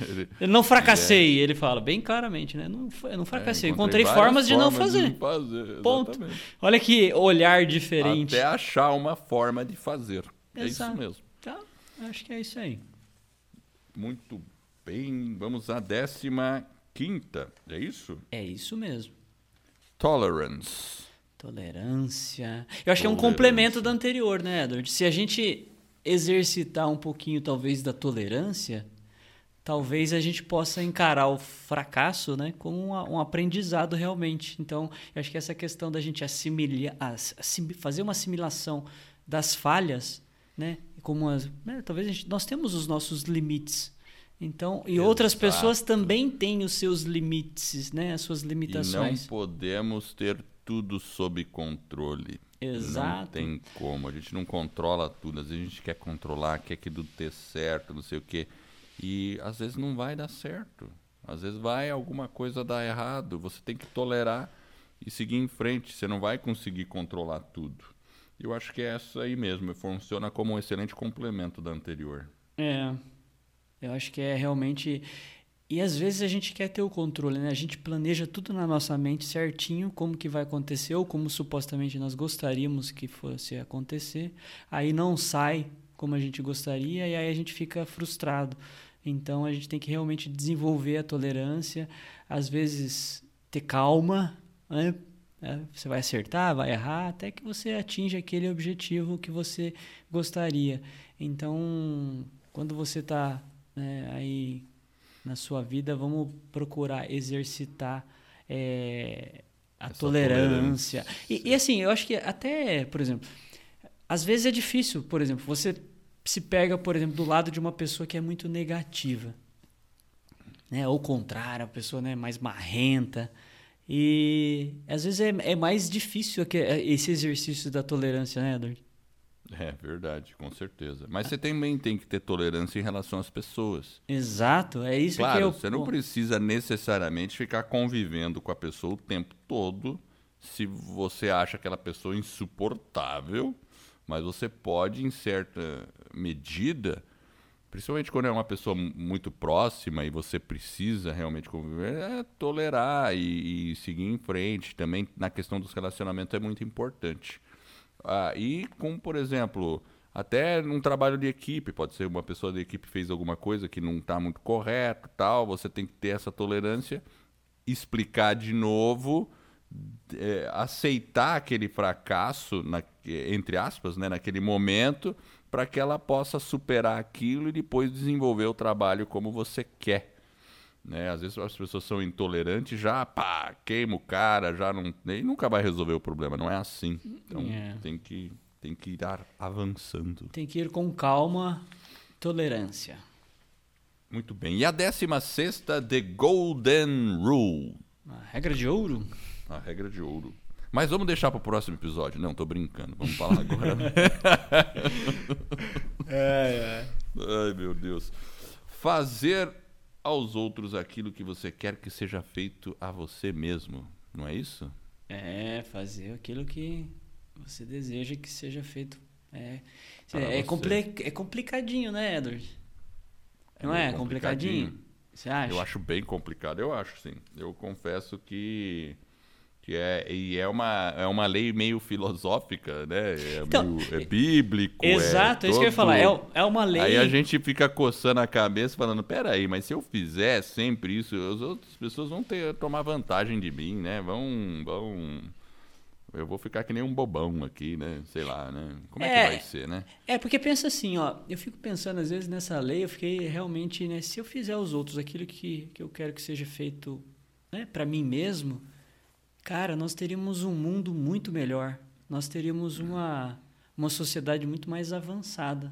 Ele- Eu não fracassei, ele fala bem claramente, né? Não, eu não fracassei, É, encontrei, várias formas de não fazer. de fazer, Ponto. Olha que olhar diferente. Até achar uma forma de fazer. É Exato. isso mesmo. Então, acho que é isso aí. Muito bem. Vamos à décima quinta. É isso? É isso mesmo. Tolerance. Tolerância. Eu acho que é um Tolerância. complemento da anterior, né, Edward? Se a gente exercitar um pouquinho, talvez, da tolerância, talvez a gente possa encarar o fracasso né, como um, um aprendizado realmente. Então, eu acho que essa questão da gente assimilar, ass- assim- fazer uma assimilação das falhas, né? Como as, né, talvez gente, nós temos os nossos limites. Então, e outras Exato. pessoas também têm os seus limites, né? As suas E não limitações. podemos ter tudo sob controle. Não Exato. tem como. A gente não controla tudo. Às vezes a gente quer controlar, quer que tudo dê certo, não sei o quê. E às vezes não vai dar certo. Às vezes vai alguma coisa dar errado. Você tem que tolerar e seguir em frente. Você não vai conseguir controlar tudo. Eu acho que é essa aí mesmo. Funciona como um excelente complemento da anterior. É, eu acho que é realmente. E às vezes a gente quer ter o controle, né? A gente planeja tudo na nossa mente certinho, como que vai acontecer, ou como supostamente nós gostaríamos que fosse acontecer. Aí não sai como a gente gostaria, e aí a gente fica frustrado. Então a gente tem que realmente desenvolver a tolerância, às vezes ter calma, né? É, você vai acertar, vai errar, até que você atinja aquele objetivo que você gostaria. Então, quando você está aí na sua vida, vamos procurar exercitar é, a Essa tolerância. tolerância. E, e assim, eu acho que até, por exemplo, às vezes é difícil, por exemplo, você se pega, por exemplo, do lado de uma pessoa que é muito negativa. Né? Ou o contrário, a pessoa né, mais marrenta. E às vezes é, é mais difícil aque- esse exercício da tolerância, né, Edward? É verdade, com certeza. Mas você também tem que ter tolerância em relação às pessoas. Exato, é isso que Claro, eu. você não precisa necessariamente ficar convivendo com a pessoa o tempo todo se você acha aquela pessoa insuportável, mas você pode, em certa medida, principalmente quando é uma pessoa mu- muito próxima e você precisa realmente conviver, é tolerar e, e seguir em frente. Também na questão dos relacionamentos é muito importante. Ah, e com, por exemplo, até num trabalho de equipe, pode ser uma pessoa da equipe fez alguma coisa que não está muito correto, tal, você tem que ter essa tolerância, explicar de novo, é, aceitar aquele fracasso, na- entre aspas, né, naquele momento, para que ela possa superar aquilo e depois desenvolver o trabalho como você quer. Né? Às vezes as pessoas são intolerantes, já pá, queima o cara, já não. E nunca vai resolver o problema, não é assim. Então É. tem, que, tem que ir avançando. Tem que ir com calma, tolerância. Muito bem. E a décima sexta, The Golden Rule. A regra de ouro? A regra de ouro. Mas vamos deixar para o próximo episódio. Não, tô brincando. Vamos falar agora. Ai, meu Deus. Fazer aos outros aquilo que você quer que seja feito a você mesmo. Não é isso? É, fazer aquilo que você deseja que seja feito. É, é, você. compli- é complicadinho, né, Edward? Não é, meio complicadinho? Você acha? Eu acho bem complicado, eu acho, sim. Eu confesso que, que é, e é, uma, é uma lei meio filosófica, né? É, Então, meio, é bíblico. Exato, é isso que eu ia todo- falar. É, é uma lei. Aí a gente fica coçando a cabeça falando, peraí, mas se eu fizer sempre isso, as outras pessoas vão ter, tomar vantagem de mim, né? Vão, vão, eu vou ficar que nem um bobão aqui, né? Sei lá, né? Como é, É. que vai ser, né? É, porque pensa assim, ó, eu fico pensando às vezes nessa lei, eu fiquei realmente, né, se eu fizer aos outros aquilo que, que eu quero que seja feito, né, para mim mesmo, cara, nós teríamos um mundo muito melhor. Nós teríamos uma uma sociedade muito mais avançada.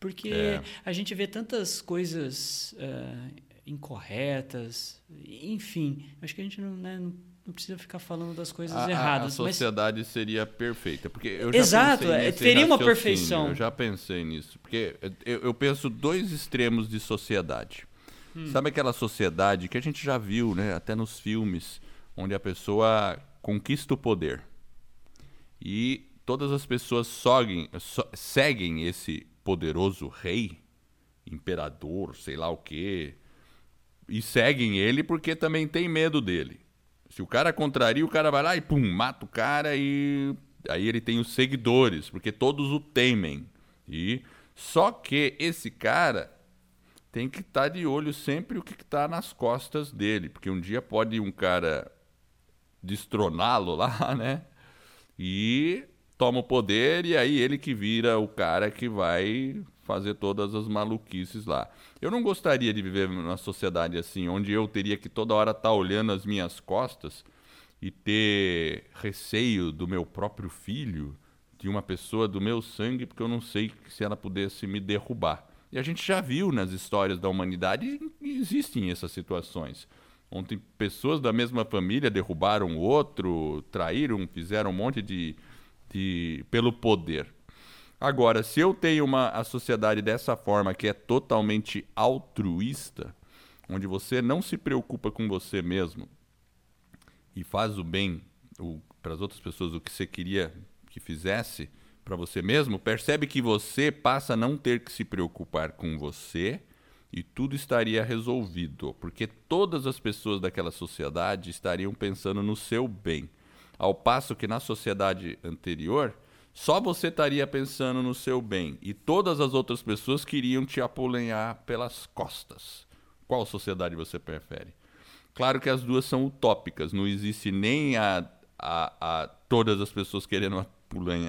Porque É. a gente vê tantas coisas eh, incorretas, enfim, acho que a gente não, né, não, precisa ficar falando das coisas A- a, a erradas, mas sociedade seria perfeita. Porque eu já Exato, pensei é, teria uma perfeição. Eu já pensei nisso. Porque eu, eu penso dois extremos de sociedade. Hum. Sabe aquela sociedade que a gente já viu, né? Até nos filmes, onde a pessoa conquista o poder. E todas as pessoas seguem, esse poderoso rei, imperador, sei lá o quê, e seguem ele porque também tem medo dele. Se o cara contraria, o cara vai lá e pum, mata o cara e aí ele tem os seguidores, porque todos o temem. E só que esse cara tem que estar de olho sempre o que está nas costas dele, porque um dia pode um cara destroná-lo lá, né? E toma o poder e aí ele que vira o cara que vai fazer todas as maluquices lá. Eu não gostaria de viver numa sociedade assim, onde eu teria que toda hora estar olhando as minhas costas e ter receio do meu próprio filho, de uma pessoa do meu sangue, porque eu não sei se ela pudesse me derrubar. E a gente já viu nas histórias da humanidade existem essas situações. Ontem pessoas da mesma família derrubaram outro, traíram, fizeram um monte de, de pelo poder. Agora, se eu tenho uma a sociedade dessa forma que é totalmente altruísta, onde você não se preocupa com você mesmo e faz o bem para as outras pessoas o que você queria que fizesse para você mesmo, percebe que você passa a não ter que se preocupar com você e tudo estaria resolvido, porque todas as pessoas daquela sociedade estariam pensando no seu bem. Ao passo que na sociedade anterior, só você estaria pensando no seu bem e todas as outras pessoas queriam te apolenhar pelas costas. Qual sociedade você prefere? Claro que as duas são utópicas, não existe nem a, a, a todas as pessoas querendo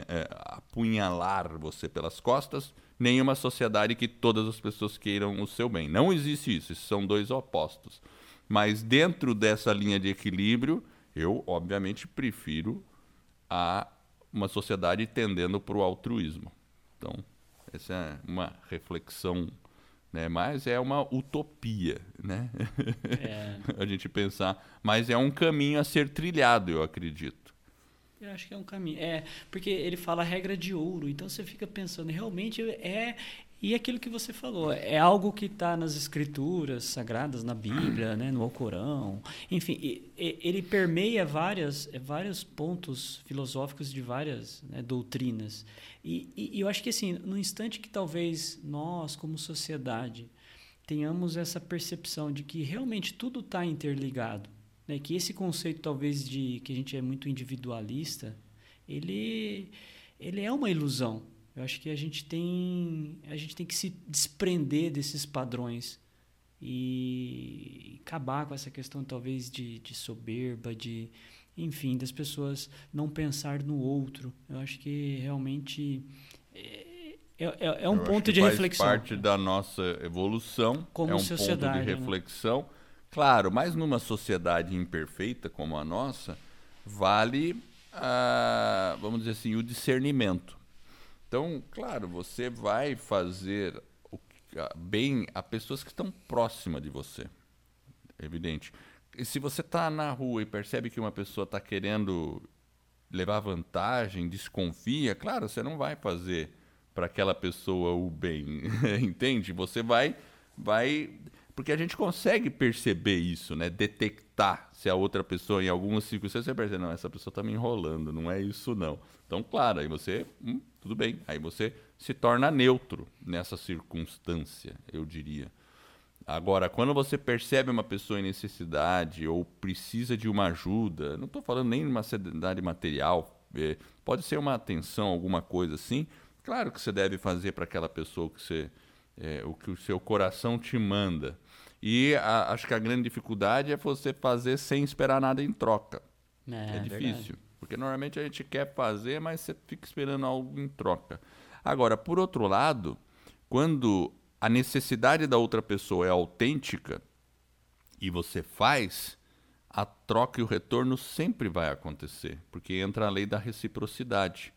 é, apunhalar você pelas costas, nem uma sociedade que todas as pessoas queiram o seu bem. Não existe isso, esses são dois opostos. Mas dentro dessa linha de equilíbrio, eu obviamente prefiro a uma sociedade tendendo para o altruísmo. Então, essa é uma reflexão, né? mas é uma utopia, né? É. a gente pensar, mas é um caminho a ser trilhado, eu acredito. Eu acho que é um caminho. É, porque ele fala regra de ouro, então você fica pensando, realmente é. E aquilo que você falou, é algo que está nas escrituras sagradas, na Bíblia, né, no Alcorão. Enfim, e- e- ele permeia várias, vários pontos filosóficos de várias né, doutrinas. E- e eu acho que, assim, no instante que talvez nós, como sociedade, tenhamos essa percepção de que realmente tudo está interligado, né? que esse conceito talvez de que a gente é muito individualista, ele, ele é uma ilusão. Eu acho que a gente tem a gente tem que se desprender desses padrões e acabar com essa questão talvez de, de soberba, de enfim, das pessoas não pensar no outro. Eu acho que realmente é, é, é um Eu ponto de faz reflexão. parte da nossa evolução, Como é um sociedade, ponto de né? Claro, mas numa sociedade imperfeita como a nossa, vale, ah, vamos dizer assim, o discernimento. Então, claro, você vai fazer ah, bem a pessoas que estão próximas de você. Evidente. E se você está na rua e percebe que uma pessoa está querendo levar vantagem, desconfia, claro, você não vai fazer para aquela pessoa o bem, entende? Você vai, vai, porque a gente consegue perceber isso, né? Detectar se a outra pessoa, em algumas circunstâncias, você percebe, não, essa pessoa está me enrolando, não é isso não. Então, claro, aí você, hum, tudo bem, aí você se torna neutro nessa circunstância, eu diria. Agora, quando você percebe uma pessoa em necessidade ou precisa de uma ajuda, não estou falando nem de uma necessidade material, é, pode ser uma atenção, alguma coisa assim. Claro que você deve fazer para aquela pessoa que, você, é, o que o seu coração te manda. E a- acho que a grande dificuldade é você fazer sem esperar nada em troca. É, verdade. difícil. Porque normalmente a gente quer fazer, mas você fica esperando algo em troca. Agora, por outro lado, quando a necessidade da outra pessoa é autêntica e você faz, a troca e o retorno sempre vai acontecer, porque entra a lei da reciprocidade.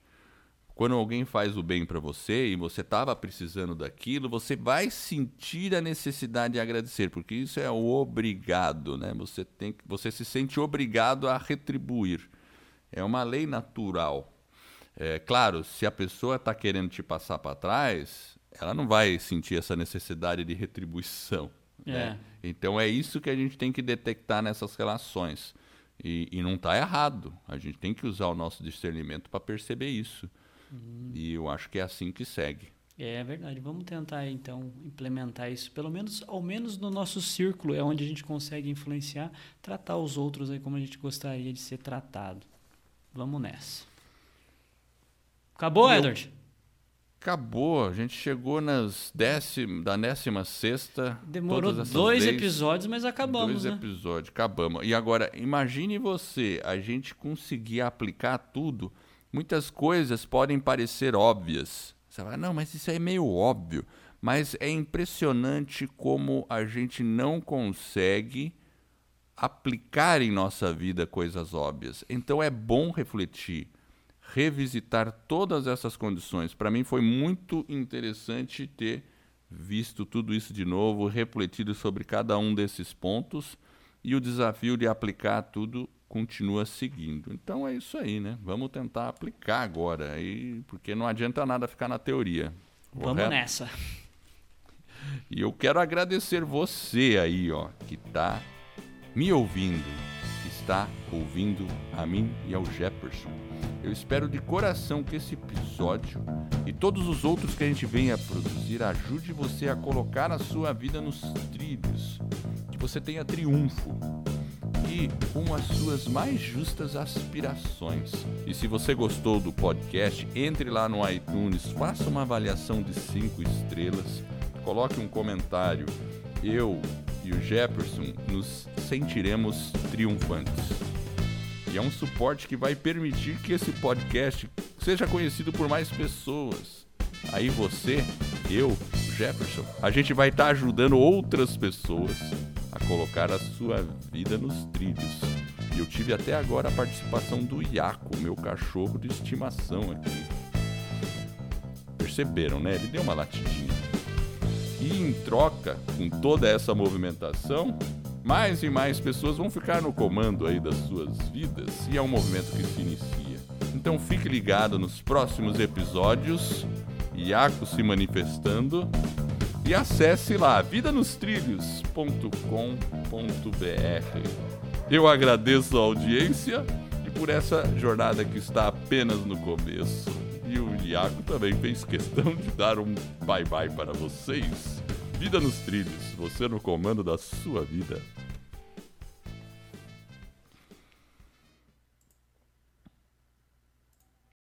Quando alguém faz o bem para você e você estava precisando daquilo, você vai sentir a necessidade de agradecer, porque isso é o obrigado, né? Você tem, você se sente obrigado a retribuir. É uma lei natural. É claro, se a pessoa está querendo te passar para trás, ela não vai sentir essa necessidade de retribuição. É. Né? Então é isso que a gente tem que detectar nessas relações. E, e não está errado. A gente tem que usar o nosso discernimento para perceber isso. Uhum. E eu acho que é assim que segue. É verdade. Vamos tentar então implementar isso, pelo menos ao menos no nosso círculo, é onde a gente consegue influenciar, tratar os outros aí como a gente gostaria de ser tratado. Vamos nessa. Acabou, Edward? Acabou. A gente chegou nas décima, da décima sexta. Demorou dois leis, episódios, mas acabamos, dois né? episódios, acabamos. E agora, imagine você, a gente conseguir aplicar tudo Muitas coisas podem parecer óbvias. Você fala, não, mas isso é meio óbvio. Mas é impressionante como a gente não consegue aplicar em nossa vida coisas óbvias. Então é bom refletir, revisitar todas essas condições. Para mim foi muito interessante ter visto tudo isso de novo, refletido sobre cada um desses pontos e o desafio de aplicar tudo continua seguindo. Então é isso aí, né? Vamos tentar aplicar agora, aí, porque não adianta nada ficar na teoria. Correto? Vamos nessa. E eu quero agradecer você aí, ó, que está me ouvindo, que está ouvindo a mim e ao Jefferson. Eu espero de coração que esse episódio e todos os outros que a gente venha a produzir ajude você a colocar a sua vida nos trilhos, que você tenha triunfo e com as suas mais justas aspirações. E se você gostou do podcast, entre lá no iTunes, faça uma avaliação de 5 estrelas, coloque um comentário. Eu e o Jefferson nos sentiremos triunfantes. E é um suporte que vai permitir que esse podcast seja conhecido por mais pessoas. Aí você, eu, Jefferson, a gente vai estar tá ajudando outras pessoas colocar a sua vida nos trilhos. E eu tive até agora a participação do Iaco, meu cachorro de estimação aqui. Perceberam, né? Ele deu uma latidinha. E em troca, com toda essa movimentação, mais e mais pessoas vão ficar no comando aí das suas vidas e é um movimento que se inicia. Então fique ligado nos próximos episódios, Iaco se manifestando e acesse lá vidanostrilhos.com.br. Eu agradeço a audiência e por essa jornada que está apenas no começo. E o Iago também fez questão de dar um bye bye para vocês. Vida nos trilhos, você no comando da sua vida.